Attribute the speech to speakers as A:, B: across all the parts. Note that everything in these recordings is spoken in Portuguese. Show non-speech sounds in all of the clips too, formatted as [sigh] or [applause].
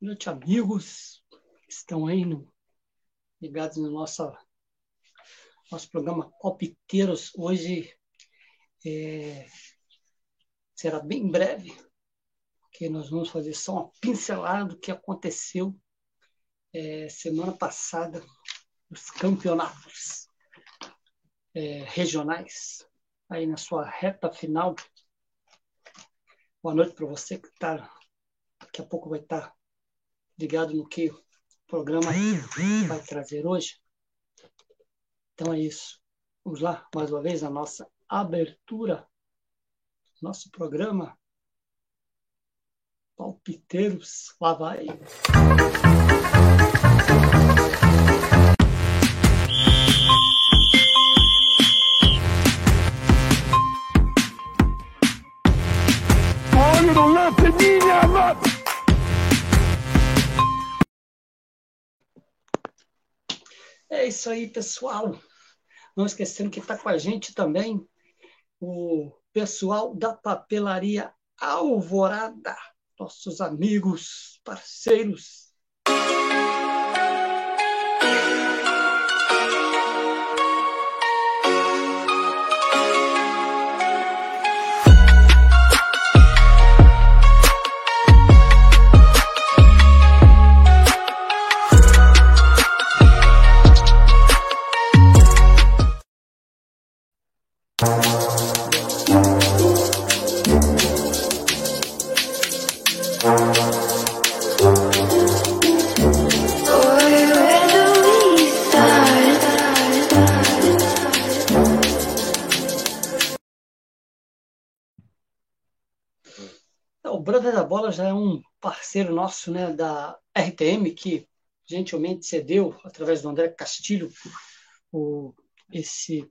A: noite, amigos que estão aí no, ligados no nosso, nosso programa Palpiteiros. Hoje é, será bem breve, porque nós vamos fazer só uma pincelada do que aconteceu é, semana passada nos campeonatos é, regionais, aí na sua reta final. Boa noite para você que está, daqui a pouco vai estar tá ligado no que o programa vai trazer hoje. Então é isso. Vamos lá, mais uma vez, a nossa abertura, nosso programa. Palpiteiros, lá vai. Olha o lance, minha É isso aí, pessoal. Não esquecendo que está com a gente também o pessoal da papelaria Alvorada, nossos amigos, parceiros. Brother da Bola já é um parceiro nosso né, da RTM, que gentilmente cedeu, através do André Castilho, o, esse,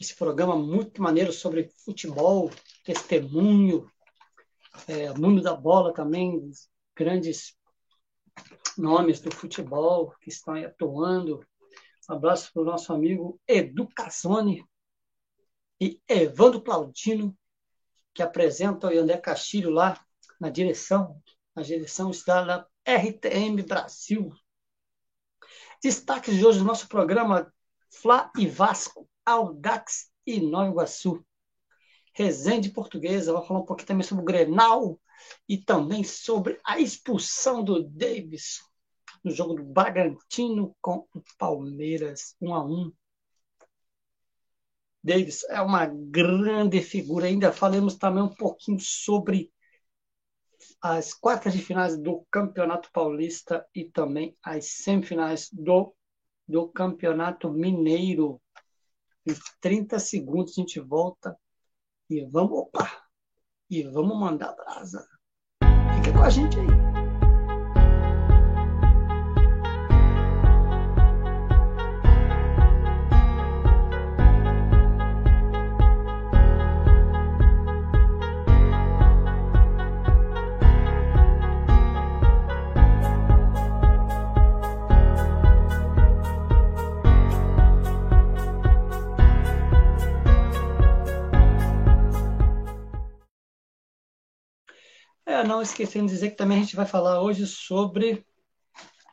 A: esse programa muito maneiro sobre futebol, testemunho, é, mundo da bola também, grandes nomes do futebol que estão aí atuando. Um abraço para o nosso amigo Edu Cassone e Evandro Claudino, que apresentam o André Castilho lá na direção, na direção está da RTM Brasil. Destaques de hoje do nosso programa Fla e Vasco, Audax e Nova Iguaçu. Resende Portuguesa, vamos falar um pouquinho também sobre o Grenal e também sobre a expulsão do Davis no jogo do Bragantino com o Palmeiras, 1 a 1 Davis é uma grande figura. Ainda falamos também um pouquinho sobre as quartas de finais do Campeonato Paulista e também as semifinais do, do Campeonato Mineiro. Em 30 segundos a gente volta e vamos, opa, e vamos mandar brasa. Fica com a gente aí. É, não esquecendo de dizer que também a gente vai falar hoje sobre.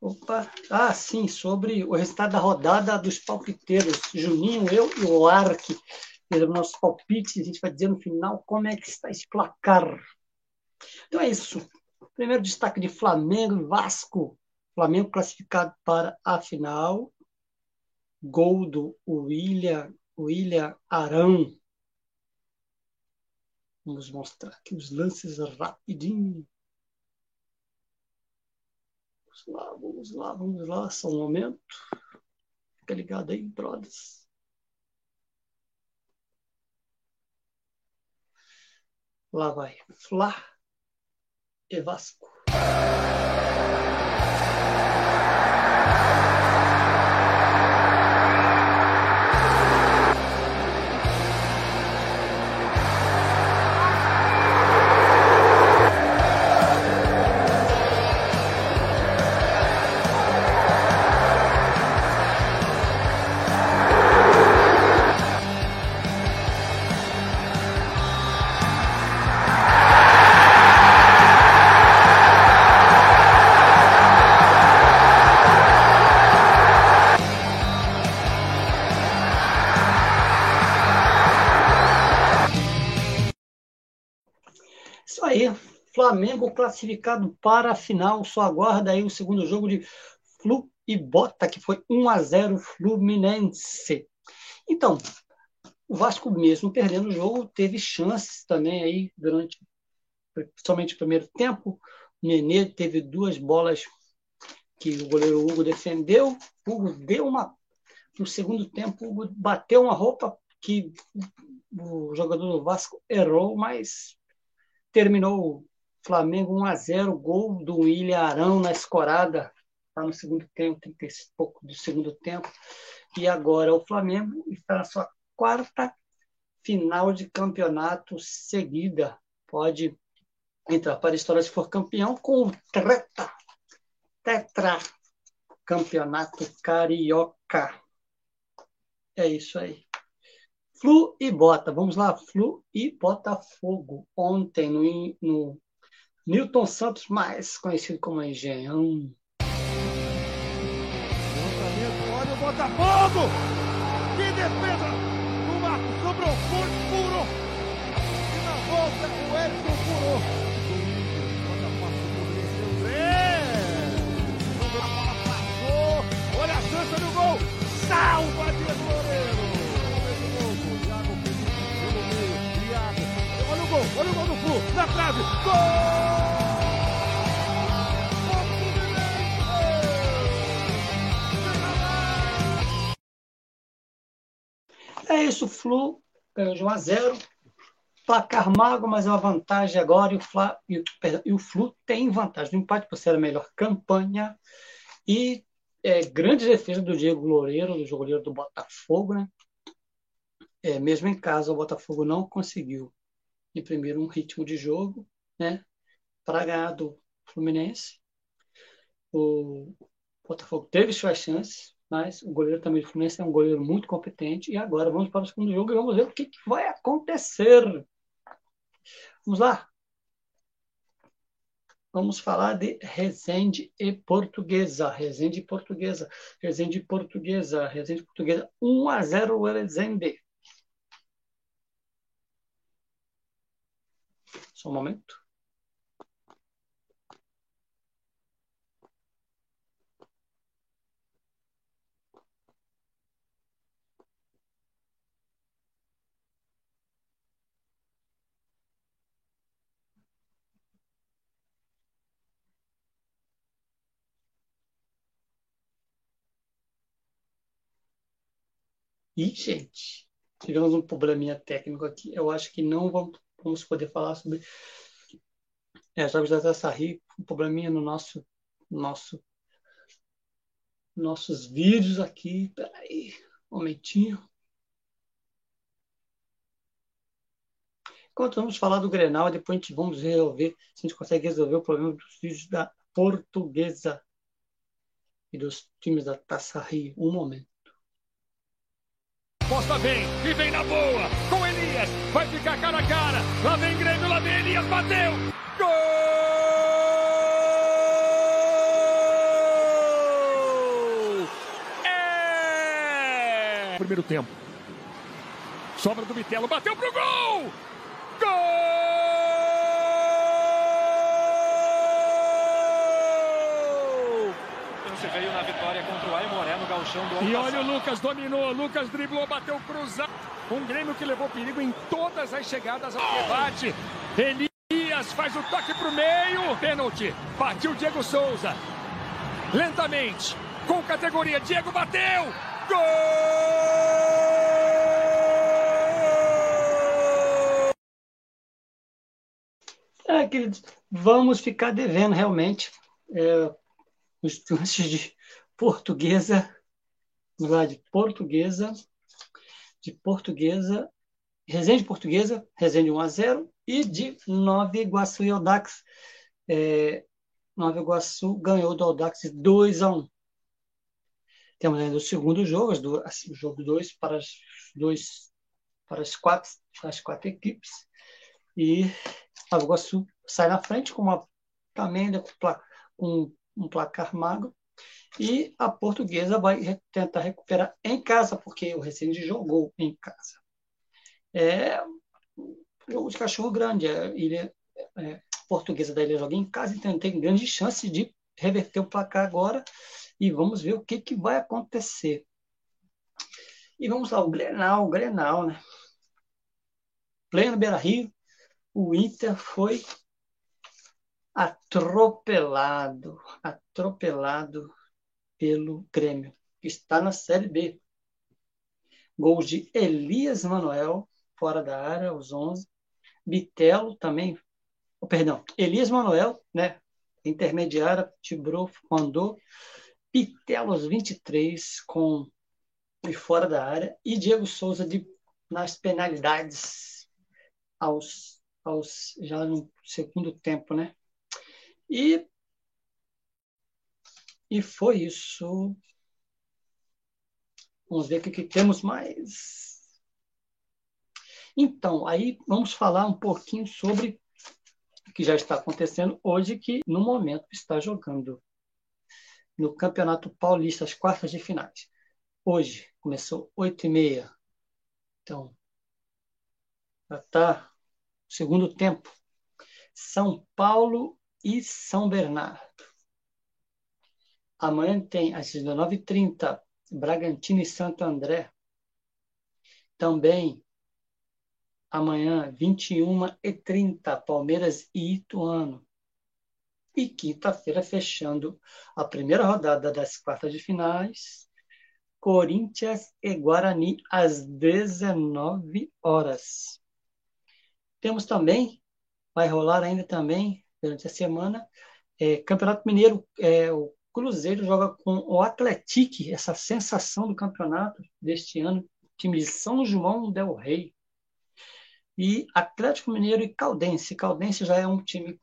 A: Opa! Ah, sim, sobre o resultado da rodada dos palpiteiros. Juninho, eu e o Ark. Fizemos nossos palpites. A gente vai dizer no final como é que está esse placar. Então é isso. Primeiro destaque de Flamengo e Vasco. Flamengo classificado para a final. Gol do William, William Arão. Vamos mostrar aqui os lances rapidinho. Vamos lá, vamos lá, vamos lá, só um momento. Fica ligado aí, brothers. Lá vai. Flá e Vasco. Flamengo classificado para a final. Só aguarda aí o segundo jogo de Flu e Bota, que foi 1 a 0 Fluminense. Então, o Vasco mesmo perdendo o jogo teve chances também aí durante somente o primeiro tempo. O Nenê teve duas bolas que o goleiro Hugo defendeu. O Hugo deu uma no segundo tempo, Hugo bateu uma roupa que o jogador do Vasco errou, mas terminou Flamengo 1 a 0 gol do William Arão na escorada, está no segundo tempo, tem que pouco do segundo tempo. E agora o Flamengo está na sua quarta final de campeonato seguida. Pode entrar para a história se for campeão com o treta, tetra campeonato carioca. É isso aí. Flu e Bota. Vamos lá, Flu e Botafogo. Ontem no, no Newton Santos, mais conhecido como Engenhão.
B: Olha o Botafogo! Que defesa! O Marcos sobrou, furou. E na volta o Edson furou. Salva Diego Loureiro! Olha o gol, olha o gol do Na trave, gol!
A: É isso, o Flu ganhou de 1 a 0. Placar mago, mas é uma vantagem agora. E o, Fla, e, e o Flu tem vantagem no empate por ser a melhor campanha. E é, grande defesa do Diego Loureiro, do goleiro do Botafogo, né? É, mesmo em casa, o Botafogo não conseguiu imprimir um ritmo de jogo, né? Para ganhar do Fluminense. O Botafogo teve suas chances, mas o goleiro também do Fluminense é um goleiro muito competente. E agora vamos para o segundo jogo e vamos ver o que, que vai acontecer. Vamos lá. Vamos falar de Resende e Portuguesa. Resende e Portuguesa. Resende e Portuguesa. Resende e Portuguesa. 1 a 0 Resende. Só um momento. E, gente, tivemos um probleminha técnico aqui. Eu acho que não vamos, vamos poder falar sobre é, jogos da Taça Rio, um probleminha no nosso, nosso nossos vídeos aqui. Peraí, um momentinho. Enquanto vamos falar do Grenal, depois a gente vamos resolver se a gente consegue resolver o problema dos vídeos da Portuguesa e dos times da Taça Rio. Um momento.
B: Posta bem e vem na boa com Elias. Vai ficar cara a cara. Lá vem Grêmio, lá vem Elias, bateu. Gol! É! Primeiro tempo. Sobra do Bitelo, bateu pro! Gol!
C: Veio na vitória contra o Aimoré no galchão do
B: E olha o Lucas, dominou, Lucas driblou, bateu cruzado. Um Grêmio que levou perigo em todas as chegadas ao debate. Elias faz o toque pro meio, pênalti. Partiu Diego Souza. Lentamente, com categoria, Diego bateu. Gol!
A: É, queridos, vamos ficar devendo realmente. É, os lances de portuguesa, lá de portuguesa, de portuguesa, Resende Portuguesa, Resende 1 a 0 e de Nova Iguaçu e Audax. É, Nova Iguaçu ganhou do Audax 2 a 1. Temos ainda o segundo jogo, duas, assim, o jogo 2 para as dois para as quatro, as quatro equipes. E Nova Iguaçu sai na frente com uma também com um placar magro. E a portuguesa vai tentar recuperar em casa, porque o Resende jogou em casa. É jogo de cachorro grande. É, ilha, é, Portuguesa da Ilha joga em casa, então tem grande chance de reverter o placar agora e vamos ver o que, que vai acontecer. E vamos lá, o Grenal, o Grenal, né? Pleno Beira-Rio, o Inter foi atropelado, atropelado pelo Grêmio, que está na Série B. Gols de Elias Manuel, fora da área, aos 11. Bitelo também, oh, perdão, Elias Manuel, né? Intermediária, Tibrou, mandou. Bitelo aos 23, com de fora da área. E Diego Souza de, nas penalidades aos, aos já no segundo tempo, né? E, e foi isso. Vamos ver o que, temos mais. Então, aí vamos falar um pouquinho sobre o que já está acontecendo hoje, que no momento está jogando no Campeonato Paulista, as quartas de finais. Hoje, começou 8 e meia. Então, já está segundo tempo. São Paulo e São Bernardo. Amanhã tem às 19h30, Bragantino e Santo André. Também amanhã, 21h30, Palmeiras e Ituano. E quinta-feira, fechando a primeira rodada das quartas de finais, Corinthians e Guarani às 19 horas. Temos também, vai rolar ainda também durante a semana. É, Campeonato Mineiro, é, o Cruzeiro joga com o Atlético, essa sensação do campeonato deste ano, time de São João del Rei. E Atlético Mineiro e Caldense. Caldense já é um time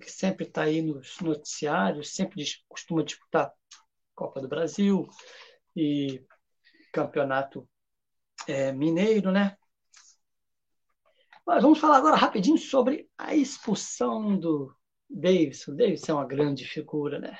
A: que sempre está aí nos noticiários, sempre costuma disputar Copa do Brasil e Campeonato é, Mineiro, né? Mas vamos falar agora rapidinho sobre a expulsão do Davidson. Davidson é uma grande figura, né?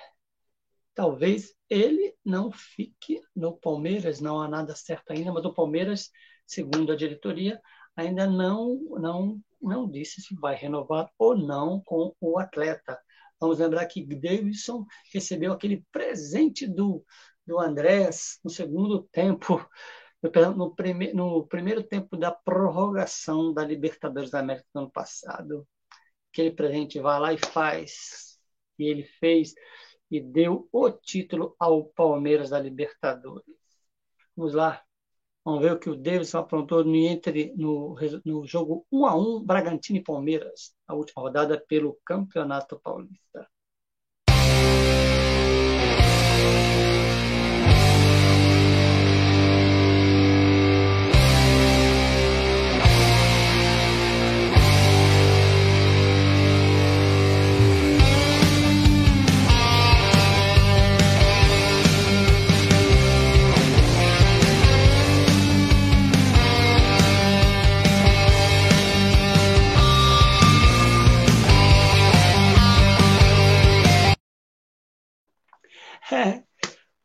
A: Talvez ele não fique no Palmeiras, não há nada certo ainda, mas o Palmeiras, segundo a diretoria, ainda não, não, não disse se vai renovar ou não com o atleta. Vamos lembrar que Davidson recebeu aquele presente do, do Andrés no segundo tempo no, prime, no primeiro tempo da prorrogação da Libertadores da América do ano passado. Aquele presente vai lá e faz. E ele fez e deu o título ao Palmeiras da Libertadores. Vamos lá. Vamos ver o que o Davidson aprontou no, entre, no, no jogo 1 a 1 Bragantino e Palmeiras, a última rodada pelo Campeonato Paulista.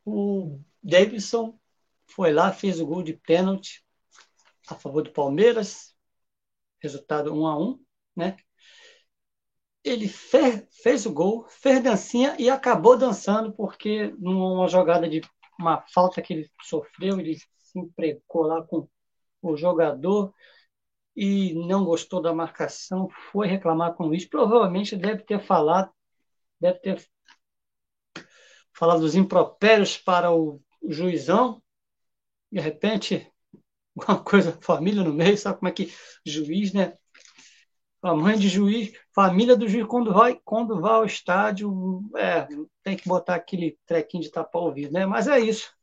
A: O Davidson foi lá, fez o gol de pênalti a favor do Palmeiras, resultado 1 a 1 né? Ele fez, fez o gol, fez dancinha e acabou dançando, porque numa jogada de uma falta que ele sofreu, ele se empregou lá com o jogador e não gostou da marcação, foi reclamar com o juiz. Provavelmente deve ter falado, deve ter falar dos impropérios para o juizão, de repente, alguma [laughs] coisa, família no meio, sabe como é que juiz, né? A mãe de juiz, família do juiz, quando vai, quando vai ao estádio, é, tem que botar aquele trequinho de tapar o ouvido, né? Mas é isso.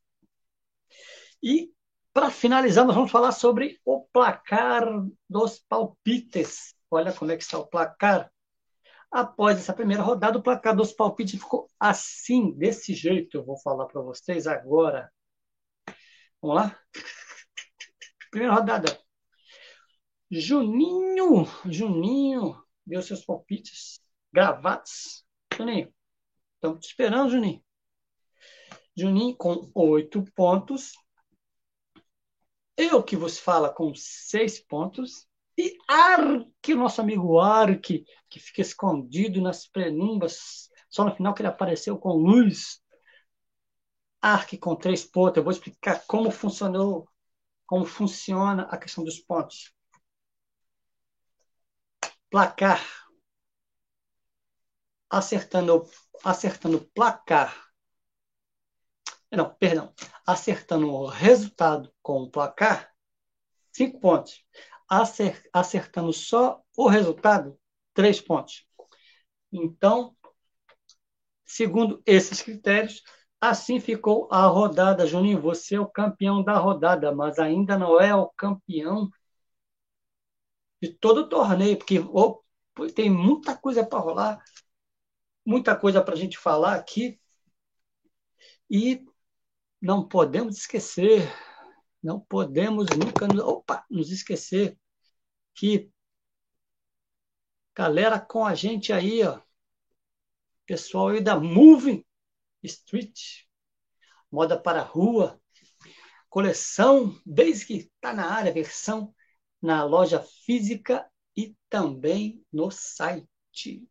A: E, para finalizar, nós vamos falar sobre o placar dos palpites. Olha como é que está o placar. Após essa primeira rodada, o placar dos palpites ficou assim, desse jeito. Eu vou falar para vocês agora. Vamos lá? Primeira rodada. Juninho, Juninho, deu seus palpites gravados. Juninho, estamos te esperando, Juninho. Juninho com oito pontos. Eu que vos fala com seis pontos. E Arque, nosso amigo Arque, que fica escondido nas penumbras, só no final que ele apareceu com luz. Arque com três pontos. Eu vou explicar como funcionou, como funciona a questão dos pontos. Placar. Acertando, acertando placar. Não, perdão. Acertando o resultado com o placar, cinco pontos acertando só o resultado, três pontos. Então, segundo esses critérios, assim ficou a rodada. Juninho, você é o campeão da rodada, mas ainda não é o campeão de todo o torneio, porque tem muita coisa para rolar, muita coisa para a gente falar aqui. E não podemos esquecer, não podemos nunca opa, nos esquecer que galera com a gente aí, ó. Pessoal aí da Moving Street, moda para rua, coleção, desde que está na área, versão na loja física e também no site.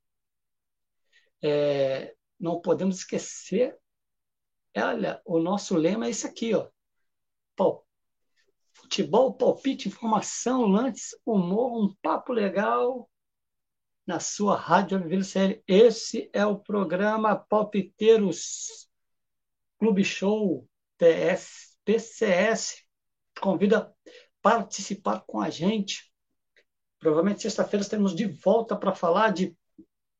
A: É, não podemos esquecer, olha, o nosso lema é esse aqui, ó futebol, palpite, informação, lances, humor, um papo legal na sua rádio Série. Esse é o programa Palpiteiros Clube Show TS, PCS. Convida a participar com a gente. Provavelmente sexta-feira estaremos de volta para falar de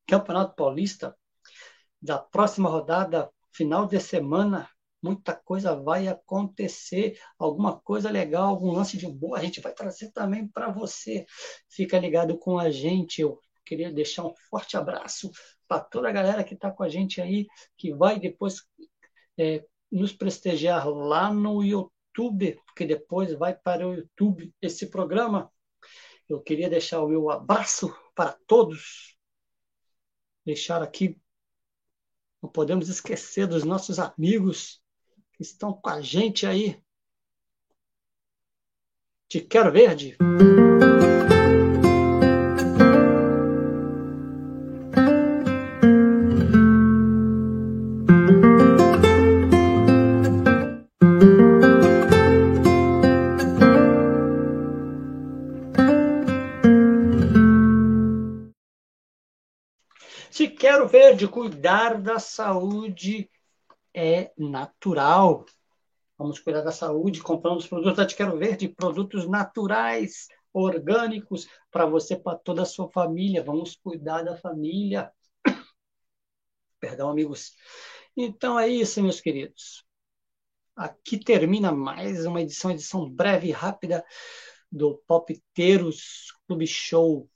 A: Campeonato Paulista, da próxima rodada, final de semana, muita coisa vai acontecer, alguma coisa legal, algum lance de boa, a gente vai trazer também para você. Fica ligado com a gente. Eu queria deixar um forte abraço para toda a galera que está com a gente aí, que vai depois é, nos prestigiar lá no YouTube, porque depois vai para o YouTube esse programa. Eu queria deixar o meu abraço para todos, deixar aqui não podemos esquecer dos nossos amigos estão com a gente aí. Te quero verde. Se quero verde, cuidar da saúde é natural. Vamos cuidar da saúde, comprando os produtos da Quero Verde, produtos naturais, orgânicos, para você, para toda a sua família. Vamos cuidar da família. [coughs] Perdão, amigos. Então é isso, meus queridos. Aqui termina mais uma edição, edição breve e rápida do Palpiteiros Clube Show,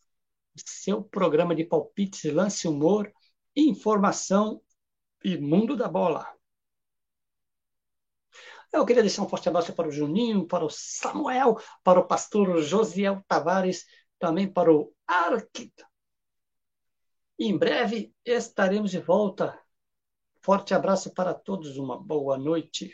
A: seu programa de palpites, lance humor, informação e mundo da bola. Eu queria deixar um forte abraço para o Juninho, para o Samuel, para o pastor Josiel Tavares, também para o Arquita. Em breve estaremos de volta. Forte abraço para todos, uma boa noite.